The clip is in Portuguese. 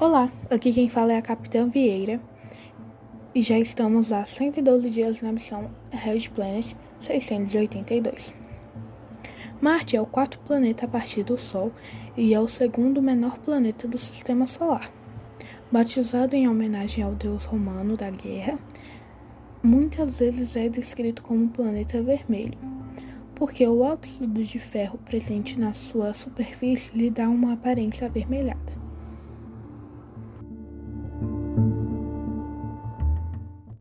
Olá, aqui quem fala é a Capitã Vieira e já estamos há 112 dias na missão Red Planet 682. Marte é o quarto planeta a partir do Sol e é o segundo menor planeta do Sistema Solar. Batizado em homenagem ao deus romano da guerra, muitas vezes é descrito como planeta vermelho, porque o óxido de ferro presente na sua superfície lhe dá uma aparência avermelhada.